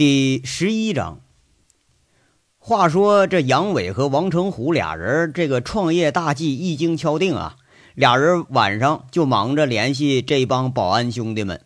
第十一章。话说这杨伟和王成虎俩人，这个创业大计一经敲定啊，俩人晚上就忙着联系这帮保安兄弟们。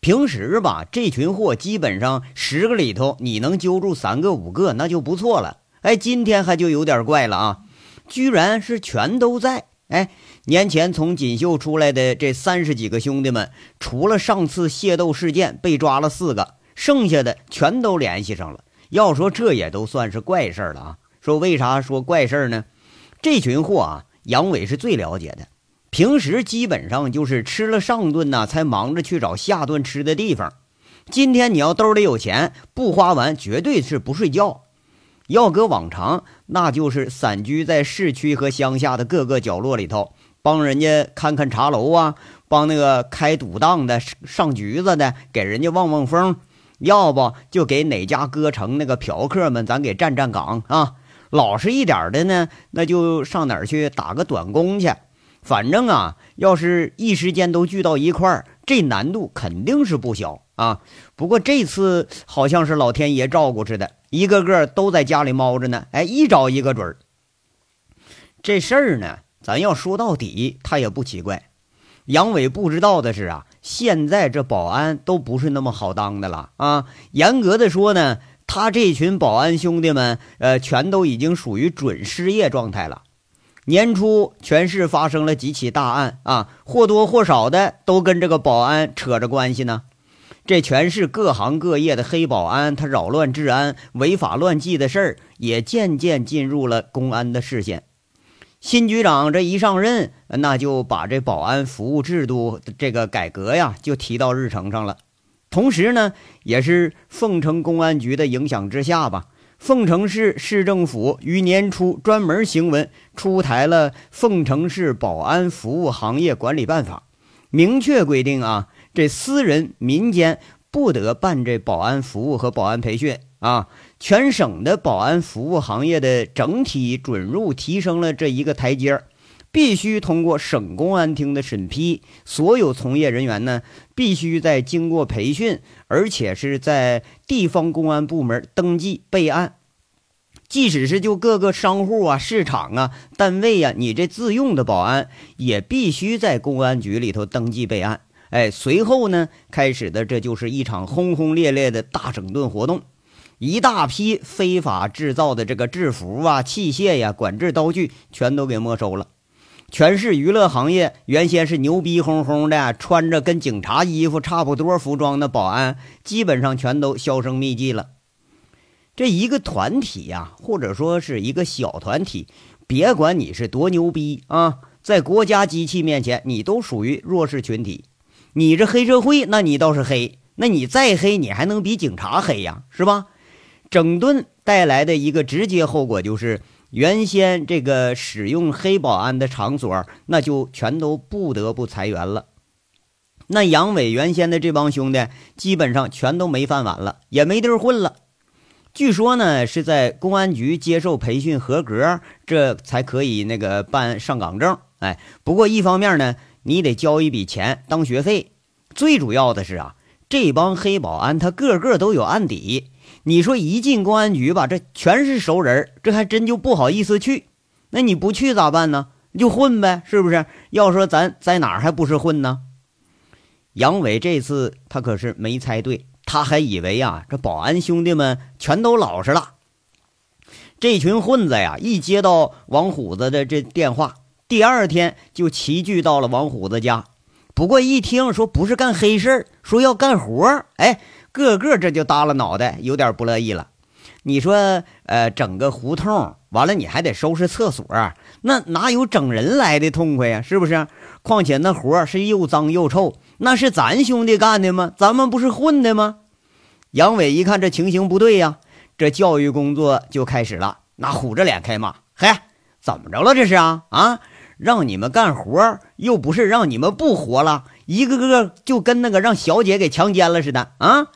平时吧，这群货基本上十个里头你能揪住三个五个，那就不错了。哎，今天还就有点怪了啊，居然是全都在。哎，年前从锦绣出来的这三十几个兄弟们，除了上次械斗事件被抓了四个。剩下的全都联系上了。要说这也都算是怪事儿了啊！说为啥说怪事儿呢？这群货啊，杨伟是最了解的。平时基本上就是吃了上顿呢，才忙着去找下顿吃的地方。今天你要兜里有钱，不花完绝对是不睡觉。要搁往常，那就是散居在市区和乡下的各个角落里头，帮人家看看茶楼啊，帮那个开赌档的、上局子的，给人家望望风。要不就给哪家歌城那个嫖客们，咱给站站岗啊！老实一点的呢，那就上哪儿去打个短工去。反正啊，要是一时间都聚到一块儿，这难度肯定是不小啊。不过这次好像是老天爷照顾似的，一个个都在家里猫着呢。哎，一找一个准儿。这事儿呢，咱要说到底，他也不奇怪。杨伟不知道的是啊。现在这保安都不是那么好当的了啊！严格的说呢，他这群保安兄弟们，呃，全都已经属于准失业状态了。年初全市发生了几起大案啊，或多或少的都跟这个保安扯着关系呢。这全市各行各业的黑保安，他扰乱治安、违法乱纪的事儿，也渐渐进入了公安的视线。新局长这一上任，那就把这保安服务制度这个改革呀，就提到日程上了。同时呢，也是凤城公安局的影响之下吧，凤城市市政府于年初专门行文出台了《凤城市保安服务行业管理办法》，明确规定啊，这私人民间不得办这保安服务和保安培训啊。全省的保安服务行业的整体准入提升了这一个台阶儿，必须通过省公安厅的审批，所有从业人员呢必须在经过培训，而且是在地方公安部门登记备案。即使是就各个商户啊、市场啊、单位呀，你这自用的保安也必须在公安局里头登记备案。哎，随后呢开始的这就是一场轰轰烈烈的大整顿活动。一大批非法制造的这个制服啊、器械呀、管制刀具全都给没收了。全市娱乐行业原先是牛逼哄哄的，穿着跟警察衣服差不多服装的保安，基本上全都销声匿迹了。这一个团体呀，或者说是一个小团体，别管你是多牛逼啊，在国家机器面前，你都属于弱势群体。你这黑社会，那你倒是黑，那你再黑，你还能比警察黑呀？是吧？整顿带来的一个直接后果就是，原先这个使用黑保安的场所，那就全都不得不裁员了。那杨伟原先的这帮兄弟，基本上全都没饭碗了，也没地儿混了。据说呢，是在公安局接受培训合格，这才可以那个办上岗证。哎，不过一方面呢，你得交一笔钱当学费。最主要的是啊，这帮黑保安他个个都有案底。你说一进公安局吧，这全是熟人，这还真就不好意思去。那你不去咋办呢？就混呗，是不是？要说咱在哪儿还不是混呢？杨伟这次他可是没猜对，他还以为啊，这保安兄弟们全都老实了。这群混子呀，一接到王虎子的这电话，第二天就齐聚到了王虎子家。不过一听说不是干黑事儿，说要干活哎。个个这就耷拉脑袋，有点不乐意了。你说，呃，整个胡同完了，你还得收拾厕所，那哪有整人来的痛快呀？是不是？况且那活是又脏又臭，那是咱兄弟干的吗？咱们不是混的吗？杨伟一看这情形不对呀，这教育工作就开始了，那虎着脸开骂：“嘿，怎么着了？这是啊啊！让你们干活，又不是让你们不活了，一个个就跟那个让小姐给强奸了似的啊！”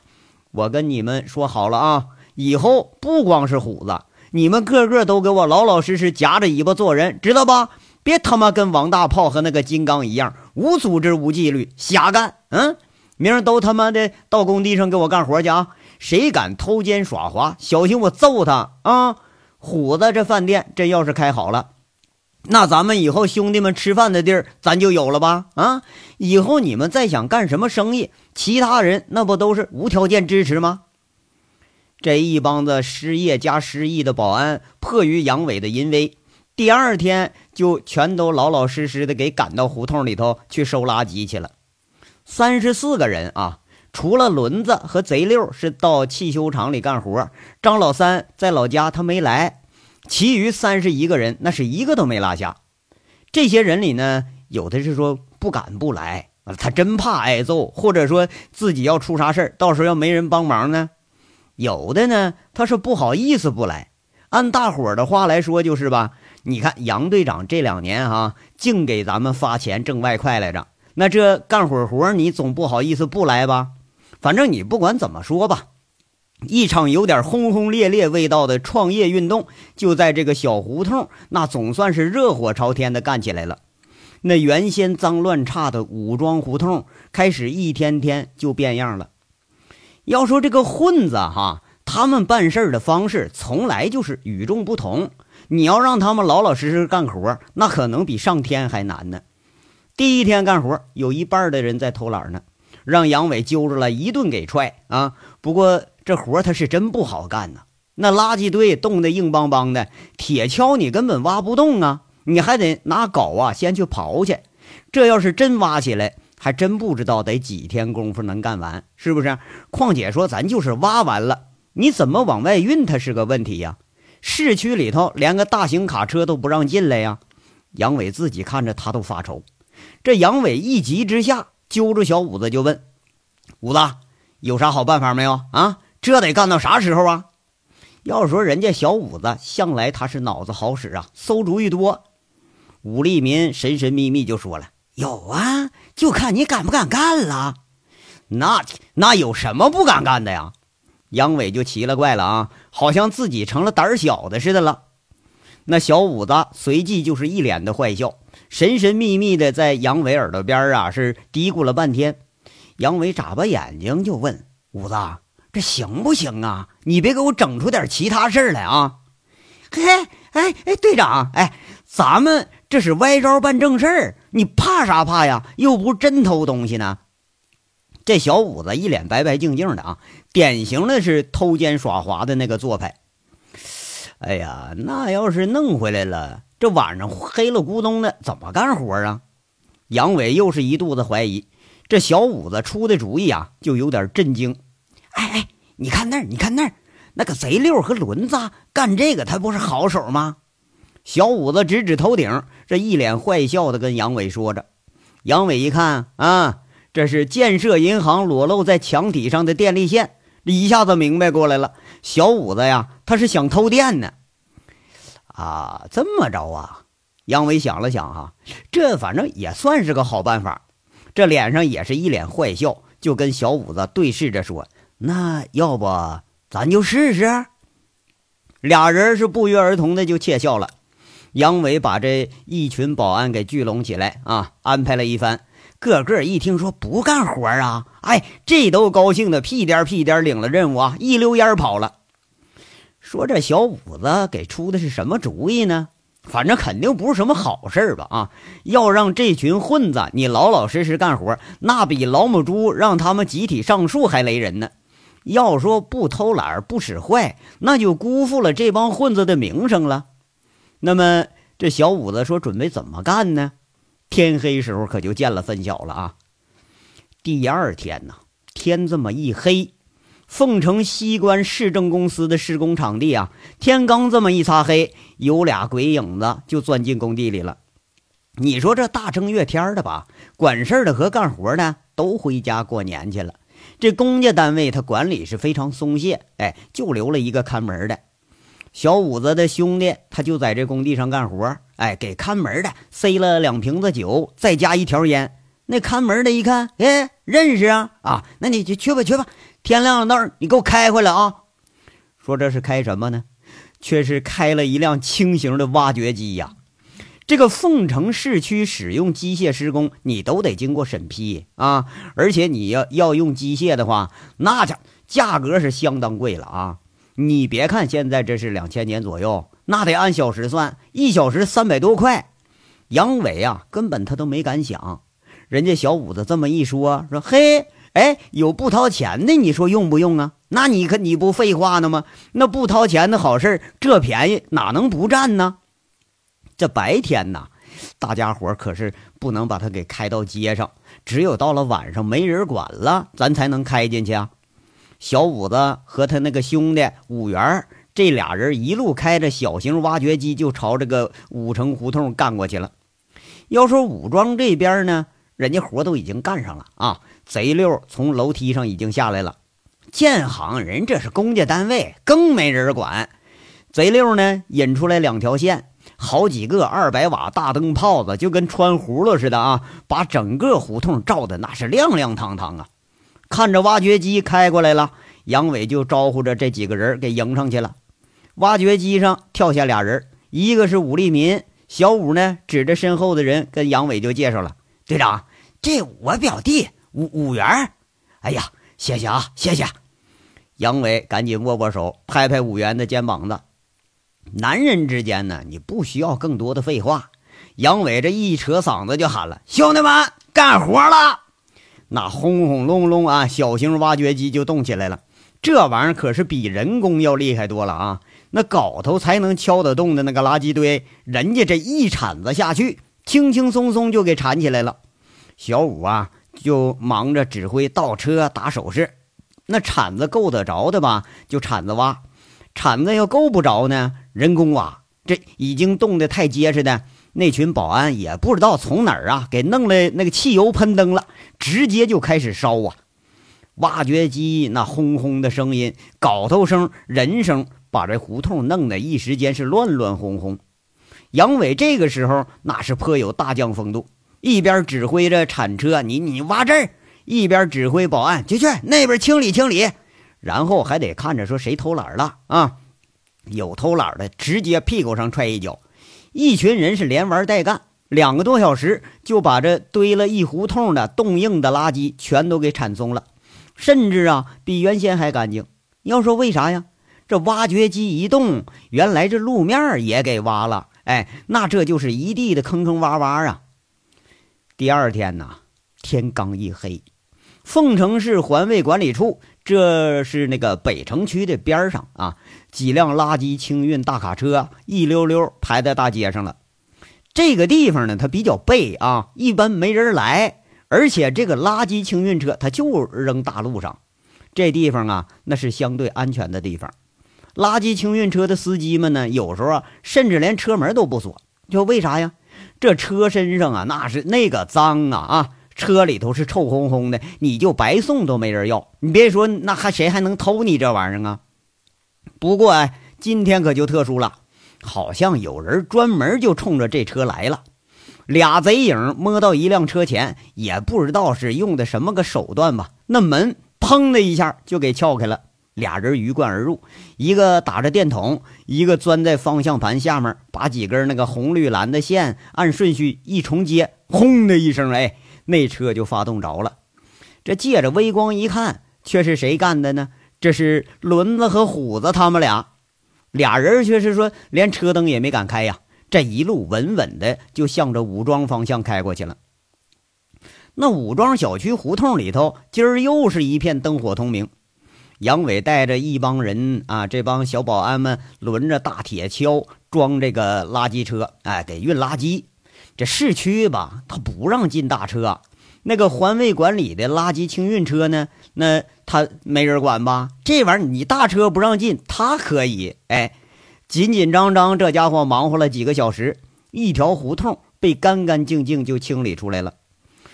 我跟你们说好了啊，以后不光是虎子，你们个个都给我老老实实夹着尾巴做人，知道吧？别他妈跟王大炮和那个金刚一样，无组织无纪律，瞎干。嗯，明儿都他妈的到工地上给我干活去啊！谁敢偷奸耍滑，小心我揍他啊！虎子这饭店真要是开好了，那咱们以后兄弟们吃饭的地儿咱就有了吧？啊！以后你们再想干什么生意，其他人那不都是无条件支持吗？这一帮子失业加失忆的保安，迫于杨伟的淫威，第二天就全都老老实实的给赶到胡同里头去收垃圾去了。三十四个人啊，除了轮子和贼六是到汽修厂里干活，张老三在老家他没来，其余三十一个人那是一个都没落下。这些人里呢，有的是说不敢不来，他真怕挨揍，或者说自己要出啥事到时候要没人帮忙呢；有的呢，他是不好意思不来。按大伙的话来说，就是吧，你看杨队长这两年哈，净给咱们发钱挣外快来着。那这干会活，你总不好意思不来吧？反正你不管怎么说吧，一场有点轰轰烈烈味道的创业运动就在这个小胡同，那总算是热火朝天的干起来了。那原先脏乱差的武装胡同，开始一天天就变样了。要说这个混子哈，他们办事的方式从来就是与众不同。你要让他们老老实实干活，那可能比上天还难呢。第一天干活，有一半的人在偷懒呢，让杨伟揪着了一顿给踹啊！不过这活他是真不好干呐，那垃圾堆冻得硬邦邦的，铁锹你根本挖不动啊，你还得拿镐啊先去刨去。这要是真挖起来，还真不知道得几天功夫能干完，是不是？况且说咱就是挖完了，你怎么往外运，它是个问题呀。市区里头连个大型卡车都不让进来呀。杨伟自己看着他都发愁。这杨伟一急之下，揪住小五子就问：“五子，有啥好办法没有啊？这得干到啥时候啊？”要说人家小五子向来他是脑子好使啊，馊主意多。武立民神神秘秘就说了：“有啊，就看你敢不敢干了。”那那有什么不敢干的呀？杨伟就奇了怪了啊，好像自己成了胆小的似的了。那小五子随即就是一脸的坏笑。神神秘秘的在杨伟耳朵边啊，是嘀咕了半天。杨伟眨巴眼睛就问：“五子，这行不行啊？你别给我整出点其他事来啊！”嘿，哎哎，队长，哎，咱们这是歪招办正事儿，你怕啥怕呀？又不是真偷东西呢。这小五子一脸白白净净的啊，典型的是偷奸耍滑的那个做派。哎呀，那要是弄回来了。这晚上黑了咕咚的，怎么干活啊？杨伟又是一肚子怀疑。这小五子出的主意啊，就有点震惊。哎哎，你看那儿，你看那儿，那个贼六和轮子干这个，他不是好手吗？小五子指指头顶，这一脸坏笑的跟杨伟说着。杨伟一看啊，这是建设银行裸露在墙体上的电力线，一下子明白过来了。小五子呀，他是想偷电呢。啊，这么着啊？杨伟想了想，哈，这反正也算是个好办法。这脸上也是一脸坏笑，就跟小五子对视着说：“那要不咱就试试？”俩人是不约而同的就窃笑了。杨伟把这一群保安给聚拢起来啊，安排了一番，个个一听说不干活啊，哎，这都高兴的屁颠屁颠领了任务啊，一溜烟跑了。说这小五子给出的是什么主意呢？反正肯定不是什么好事吧？啊，要让这群混子你老老实实干活，那比老母猪让他们集体上树还雷人呢。要说不偷懒不使坏，那就辜负了这帮混子的名声了。那么这小五子说准备怎么干呢？天黑时候可就见了分晓了啊。第二天呢，天这么一黑。凤城西关市政公司的施工场地啊，天刚这么一擦黑，有俩鬼影子就钻进工地里了。你说这大正月天的吧，管事的和干活的都回家过年去了。这公家单位他管理是非常松懈，哎，就留了一个看门的。小五子的兄弟他就在这工地上干活，哎，给看门的塞了两瓶子酒，再加一条烟。那看门的一看，哎，认识啊，啊，那你就去吧，去吧。天亮了，儿你给我开回来啊！说这是开什么呢？却是开了一辆轻型的挖掘机呀！这个凤城市区使用机械施工，你都得经过审批啊！而且你要要用机械的话，那价价格是相当贵了啊！你别看现在这是两千年左右，那得按小时算，一小时三百多块。杨伟啊，根本他都没敢想。人家小五子这么一说，说嘿，哎，有不掏钱的，你说用不用啊？那你可你不废话呢吗？那不掏钱的好事这便宜哪能不占呢？这白天呐，大家伙可是不能把它给开到街上，只有到了晚上没人管了，咱才能开进去啊。小五子和他那个兄弟五元，这俩人一路开着小型挖掘机就朝这个五城胡同干过去了。要说武庄这边呢，人家活都已经干上了啊，贼六从楼梯上已经下来了。建行人这是公家单位，更没人管。贼六呢引出来两条线。好几个二百瓦大灯泡子，就跟穿葫芦似的啊，把整个胡同照的那是亮亮堂堂啊！看着挖掘机开过来了，杨伟就招呼着这几个人给迎上去了。挖掘机上跳下俩人，一个是武立民，小武呢指着身后的人跟杨伟就介绍了：“队长，这我表弟武武元。”哎呀，谢谢啊，谢谢！杨伟赶紧握握手，拍拍武元的肩膀子。男人之间呢，你不需要更多的废话。杨伟这一扯嗓子就喊了：“兄弟们，干活了！”那轰轰隆隆啊，小型挖掘机就动起来了。这玩意儿可是比人工要厉害多了啊！那镐头才能敲得动的那个垃圾堆，人家这一铲子下去，轻轻松松就给铲起来了。小五啊，就忙着指挥倒车、打手势。那铲子够得着的吧，就铲子挖；铲子要够不着呢。人工挖，这已经冻得太结实的那群保安也不知道从哪儿啊给弄来那个汽油喷灯了，直接就开始烧啊！挖掘机那轰轰的声音、镐头声、人声，把这胡同弄得一时间是乱乱哄哄。杨伟这个时候那是颇有大将风度，一边指挥着铲车，你你挖这儿，一边指挥保安去去那边清理清理，然后还得看着说谁偷懒了啊！有偷懒的，直接屁股上踹一脚。一群人是连玩带干，两个多小时就把这堆了一胡同的冻硬的垃圾全都给铲松了，甚至啊，比原先还干净。要说为啥呀？这挖掘机一动，原来这路面也给挖了。哎，那这就是一地的坑坑洼洼啊。第二天呐，天刚一黑，凤城市环卫管理处。这是那个北城区的边上啊，几辆垃圾清运大卡车一溜溜排在大街上了。这个地方呢，它比较背啊，一般没人来，而且这个垃圾清运车它就扔大路上。这地方啊，那是相对安全的地方。垃圾清运车的司机们呢，有时候啊，甚至连车门都不锁，就为啥呀？这车身上啊，那是那个脏啊啊！车里头是臭烘烘的，你就白送都没人要。你别说，那还谁还能偷你这玩意儿啊？不过哎，今天可就特殊了，好像有人专门就冲着这车来了。俩贼影摸到一辆车前，也不知道是用的什么个手段吧，那门砰的一下就给撬开了。俩人鱼贯而入，一个打着电筒，一个钻在方向盘下面，把几根那个红绿蓝的线按顺序一重接，轰的一声，哎。那车就发动着了，这借着微光一看，却是谁干的呢？这是轮子和虎子他们俩，俩人却是说连车灯也没敢开呀，这一路稳稳的就向着武庄方向开过去了。那武庄小区胡同里头，今儿又是一片灯火通明。杨伟带着一帮人啊，这帮小保安们轮着大铁锹装这个垃圾车，哎，给运垃圾。这市区吧，他不让进大车。那个环卫管理的垃圾清运车呢？那他没人管吧？这玩意儿你大车不让进，他可以。哎，紧紧张张，这家伙忙活了几个小时，一条胡同被干干净净就清理出来了。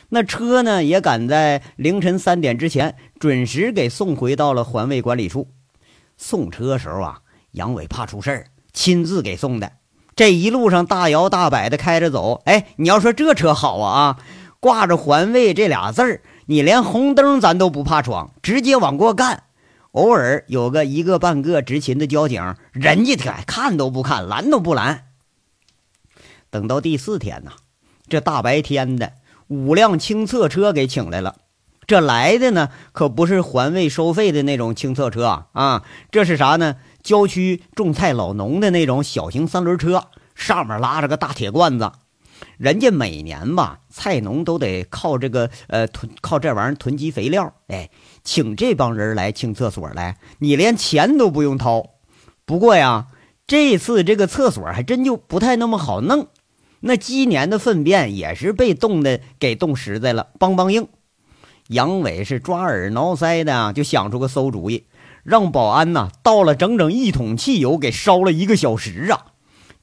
那车呢，也赶在凌晨三点之前准时给送回到了环卫管理处。送车时候啊，杨伟怕出事儿，亲自给送的。这一路上大摇大摆的开着走，哎，你要说这车好啊啊，挂着环卫这俩字儿，你连红灯咱都不怕闯，直接往过干。偶尔有个一个半个执勤的交警，人家看都不看，拦都不拦。等到第四天呢，这大白天的，五辆清测车给请来了。这来的呢，可不是环卫收费的那种清测车啊，啊，这是啥呢？郊区种菜老农的那种小型三轮车，上面拉着个大铁罐子。人家每年吧，菜农都得靠这个呃囤，靠这玩意儿囤积肥料。哎，请这帮人来清厕所来，你连钱都不用掏。不过呀，这次这个厕所还真就不太那么好弄。那鸡年的粪便也是被冻的给冻实在了，梆梆硬。杨伟是抓耳挠腮的，就想出个馊主意，让保安呐倒了整整一桶汽油，给烧了一个小时啊！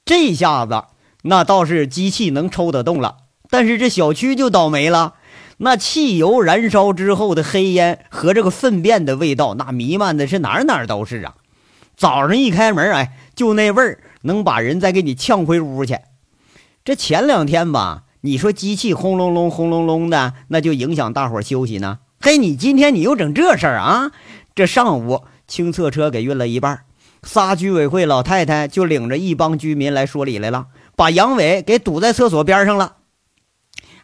这下子那倒是机器能抽得动了，但是这小区就倒霉了。那汽油燃烧之后的黑烟和这个粪便的味道，那弥漫的是哪哪都是啊！早上一开门，哎，就那味儿，能把人再给你呛回屋去。这前两天吧，你说机器轰隆隆、轰隆隆的，那就影响大伙休息呢。嘿，你今天你又整这事儿啊？这上午清测车给运了一半，仨居委会老太太就领着一帮居民来说理来了，把杨伟给堵在厕所边上了。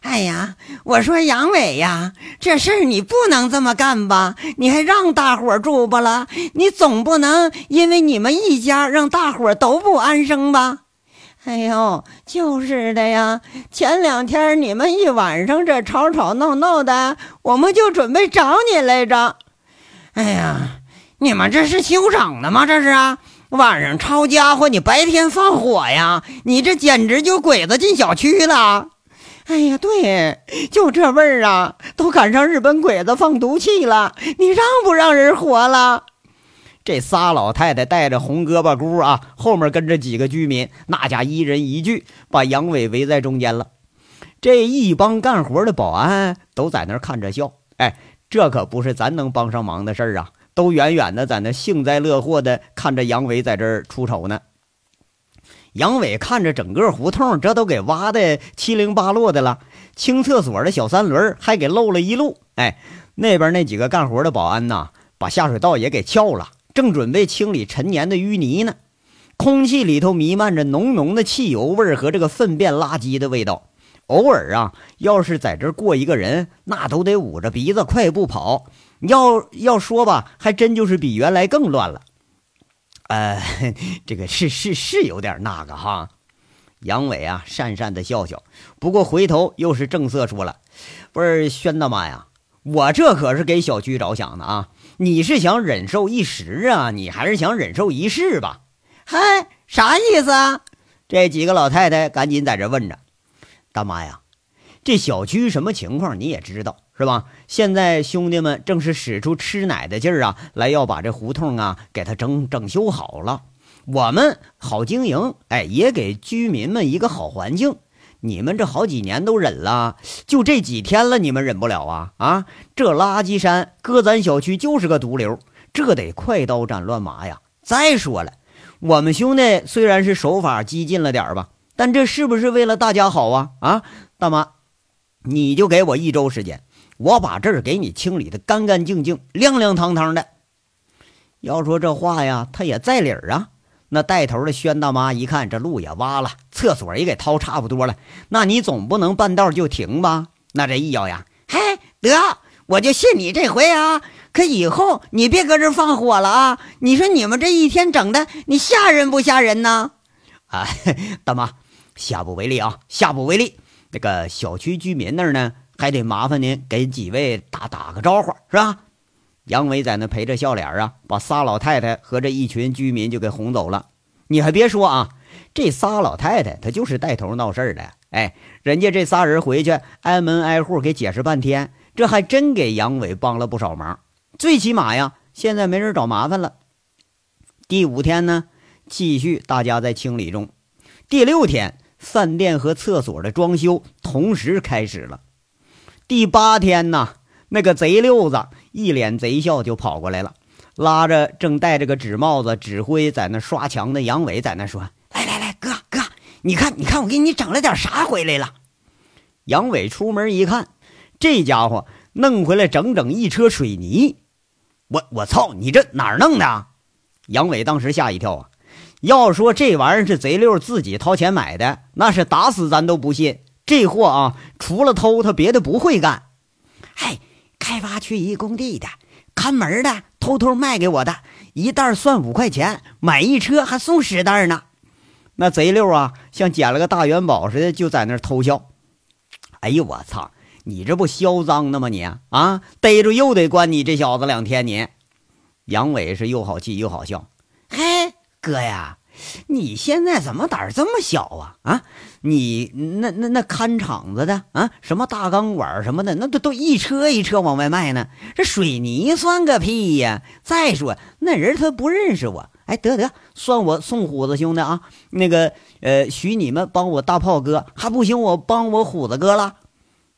哎呀，我说杨伟呀，这事儿你不能这么干吧？你还让大伙住不了？你总不能因为你们一家让大伙都不安生吧？哎呦，就是的呀！前两天你们一晚上这吵吵闹闹的，我们就准备找你来着。哎呀，你们这是休整的吗？这是啊，晚上抄家伙，你白天放火呀？你这简直就鬼子进小区了！哎呀，对，就这味儿啊，都赶上日本鬼子放毒气了，你让不让人活了？这仨老太太带着红胳膊箍啊，后面跟着几个居民，那家一人一句，把杨伟围在中间了。这一帮干活的保安都在那看着笑。哎，这可不是咱能帮上忙的事儿啊，都远远的在那幸灾乐祸的看着杨伟在这儿出丑呢。杨伟看着整个胡同，这都给挖的七零八落的了，清厕所的小三轮还给漏了一路。哎，那边那几个干活的保安呐，把下水道也给撬了。正准备清理陈年的淤泥呢，空气里头弥漫着浓浓的汽油味儿和这个粪便垃圾的味道。偶尔啊，要是在这过一个人，那都得捂着鼻子快步跑。要要说吧，还真就是比原来更乱了。呃，这个是是是有点那个哈。杨伟啊，讪讪的笑笑，不过回头又是正色说了：“不是宣大妈呀，我这可是给小区着想的啊。”你是想忍受一时啊？你还是想忍受一世吧？嗨，啥意思啊？这几个老太太赶紧在这问着。大妈呀，这小区什么情况你也知道是吧？现在兄弟们正是使出吃奶的劲儿啊，来要把这胡同啊给它整整修好了，我们好经营，哎，也给居民们一个好环境。你们这好几年都忍了，就这几天了，你们忍不了啊啊！这垃圾山搁咱小区就是个毒瘤，这得快刀斩乱麻呀！再说了，我们兄弟虽然是手法激进了点吧，但这是不是为了大家好啊啊！大妈，你就给我一周时间，我把这儿给你清理的干干净净、亮亮堂堂的。要说这话呀，他也在理儿啊。那带头的宣大妈一看，这路也挖了，厕所也给掏差不多了，那你总不能半道就停吧？那这一咬牙，嘿，得，我就信你这回啊！可以后你别搁这放火了啊！你说你们这一天整的，你吓人不吓人呢？啊，大妈，下不为例啊，下不为例。那个小区居民那儿呢，还得麻烦您给几位打打个招呼，是吧？杨伟在那陪着笑脸啊，把仨老太太和这一群居民就给哄走了。你还别说啊，这仨老太太她就是带头闹事儿的。哎，人家这仨人回去挨门挨户给解释半天，这还真给杨伟帮了不少忙。最起码呀，现在没人找麻烦了。第五天呢，继续大家在清理中。第六天，饭店和厕所的装修同时开始了。第八天呢。那个贼六子一脸贼笑就跑过来了，拉着正戴着个纸帽子指挥在那刷墙的杨伟，在那说：“来来来，哥哥，你看你看，我给你整了点啥回来了？”杨伟出门一看，这家伙弄回来整整一车水泥。我我操，你这哪儿弄的？杨伟当时吓一跳啊！要说这玩意儿是贼六自己掏钱买的，那是打死咱都不信。这货啊，除了偷，他别的不会干。嗨，开发区一工地的看门的，偷偷卖给我的，一袋算五块钱，买一车还送十袋呢。那贼六啊，像捡了个大元宝似的，就在那儿偷笑。哎呦我操！你这不嚣张呢吗？你啊，逮住又得关你这小子两天。你杨伟是又好气又好笑。哥呀，你现在怎么胆儿这么小啊？啊，你那那那看场子的啊，什么大钢管什么的，那都都一车一车往外卖呢。这水泥算个屁呀！再说那人他不认识我。哎，得得，算我送虎子兄弟啊！那个，呃，许你们帮我大炮哥，还不行，我帮我虎子哥了。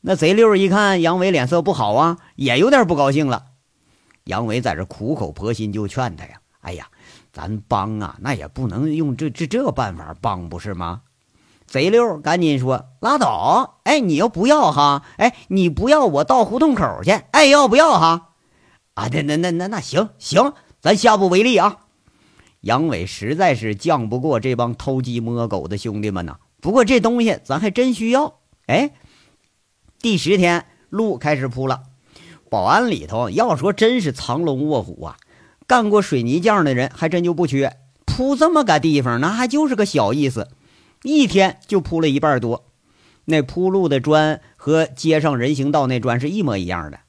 那贼六一看杨伟脸色不好啊，也有点不高兴了。杨伟在这苦口婆心就劝他呀：“哎呀，咱帮啊，那也不能用这这这办法帮，不是吗？”贼六赶紧说：“拉倒！哎，你要不要哈？哎，你不要，我到胡同口去。哎，要不要哈？啊，那那那那那行行，咱下不为例啊。”杨伟实在是犟不过这帮偷鸡摸狗的兄弟们呐。不过这东西咱还真需要。哎，第十天路开始铺了。保安里头要说真是藏龙卧虎啊，干过水泥匠的人还真就不缺。铺这么个地方，那还就是个小意思，一天就铺了一半多。那铺路的砖和街上人行道那砖是一模一样的。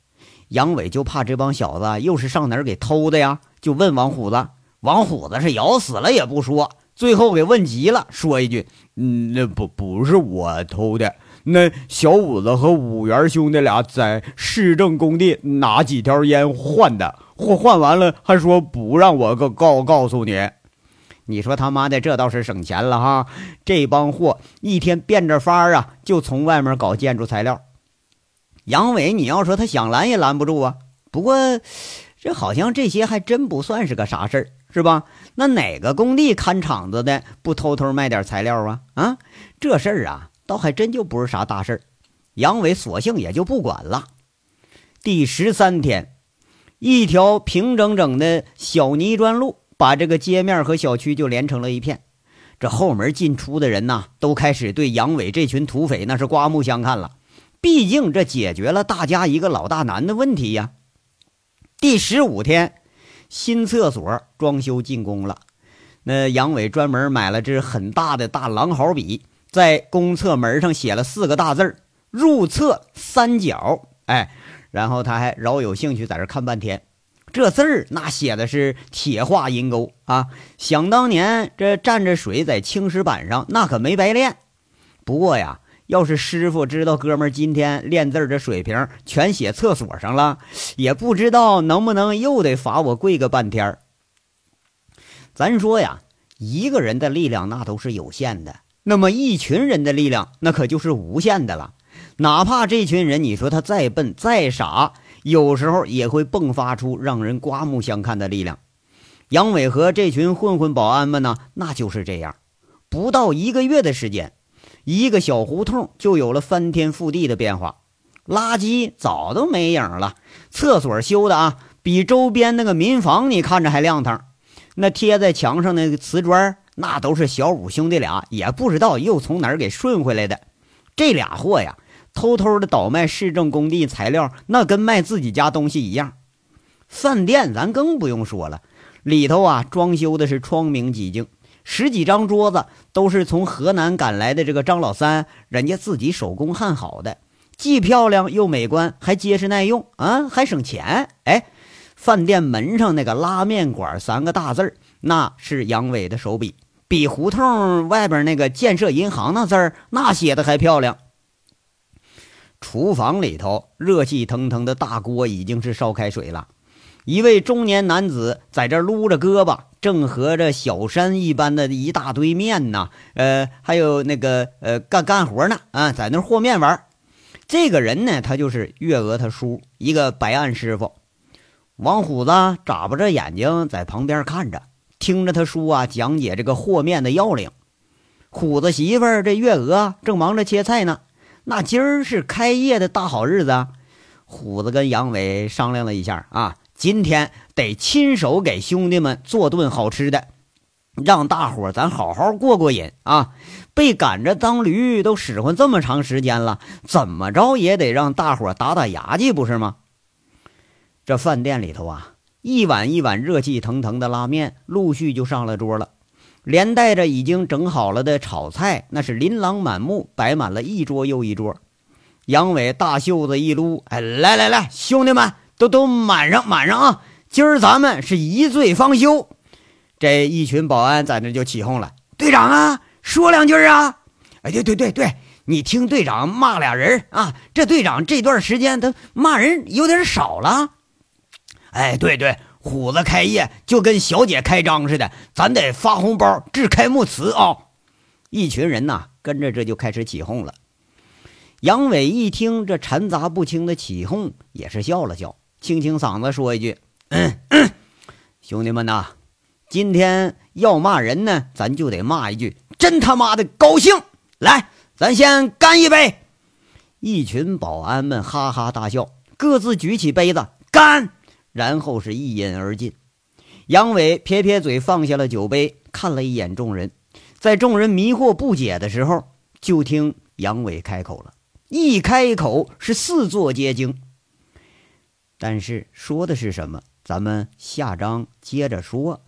杨伟就怕这帮小子又是上哪儿给偷的呀，就问王虎子。王虎子是咬死了也不说，最后给问急了，说一句：“嗯，那不不是我偷的，那小五子和五元兄弟俩在市政工地拿几条烟换的，换换完了还说不让我告告告诉你。你说他妈的这倒是省钱了哈！这帮货一天变着法儿啊，就从外面搞建筑材料。杨伟，你要说他想拦也拦不住啊。不过这好像这些还真不算是个啥事儿。”是吧？那哪个工地看场子的不偷偷卖点材料啊？啊，这事儿啊，倒还真就不是啥大事儿。杨伟索性也就不管了。第十三天，一条平整整的小泥砖路把这个街面和小区就连成了一片。这后门进出的人呐，都开始对杨伟这群土匪那是刮目相看了。毕竟这解决了大家一个老大难的问题呀。第十五天。新厕所装修进工了，那杨伟专门买了支很大的大狼毫笔，在公厕门上写了四个大字入厕三角”。哎，然后他还饶有兴趣在这看半天，这字儿那写的是铁画银钩啊！想当年这蘸着水在青石板上，那可没白练。不过呀。要是师傅知道哥们儿今天练字这水平全写厕所上了，也不知道能不能又得罚我跪个半天咱说呀，一个人的力量那都是有限的，那么一群人的力量那可就是无限的了。哪怕这群人你说他再笨再傻，有时候也会迸发出让人刮目相看的力量。杨伟和这群混混保安们呢，那就是这样，不到一个月的时间。一个小胡同就有了翻天覆地的变化，垃圾早都没影了，厕所修的啊，比周边那个民房你看着还亮堂。那贴在墙上那个瓷砖，那都是小五兄弟俩也不知道又从哪儿给顺回来的。这俩货呀，偷偷的倒卖市政工地材料，那跟卖自己家东西一样。饭店咱更不用说了，里头啊装修的是窗明几净。十几张桌子都是从河南赶来的，这个张老三人家自己手工焊好的，既漂亮又美观，还结实耐用啊，还省钱。哎，饭店门上那个“拉面馆”三个大字那是杨伟的手笔，比胡同外边那个“建设银行”那字儿那写的还漂亮。厨房里头热气腾腾的大锅已经是烧开水了。一位中年男子在这撸着胳膊，正和着小山一般的一大堆面呢，呃，还有那个呃干干活呢啊，在那和面玩。这个人呢，他就是月娥他叔，一个白案师傅。王虎子眨巴着眼睛在旁边看着，听着他叔啊讲解这个和面的要领。虎子媳妇这月娥正忙着切菜呢，那今儿是开业的大好日子，虎子跟杨伟商量了一下啊。今天得亲手给兄弟们做顿好吃的。让大伙咱好好过过瘾啊！被赶着当驴都使唤这么长时间了，怎么着也得让大伙打打牙祭，不是吗？这饭店里头啊，一碗一碗热气腾腾的拉面陆续就上了桌了，连带着已经整好了的炒菜，那是琳琅满目，摆满了一桌又一桌。杨伟大袖子一撸，哎，来来来，兄弟们，都都满上满上啊！今儿咱们是一醉方休。这一群保安在那就起哄了：“队长啊，说两句啊！”哎，对对对对，你听队长骂俩人啊！这队长这段时间他骂人有点少了。哎，对对，虎子开业就跟小姐开张似的，咱得发红包致开幕词啊！一群人呐，跟着这就开始起哄了。杨伟一听这掺杂不清的起哄，也是笑了笑，清清嗓子说一句：“嗯，兄弟们呐。”今天要骂人呢，咱就得骂一句“真他妈的高兴”！来，咱先干一杯！一群保安们哈哈大笑，各自举起杯子干，然后是一饮而尽。杨伟撇撇嘴，放下了酒杯，看了一眼众人，在众人迷惑不解的时候，就听杨伟开口了，一开口是四座皆惊。但是说的是什么？咱们下章接着说。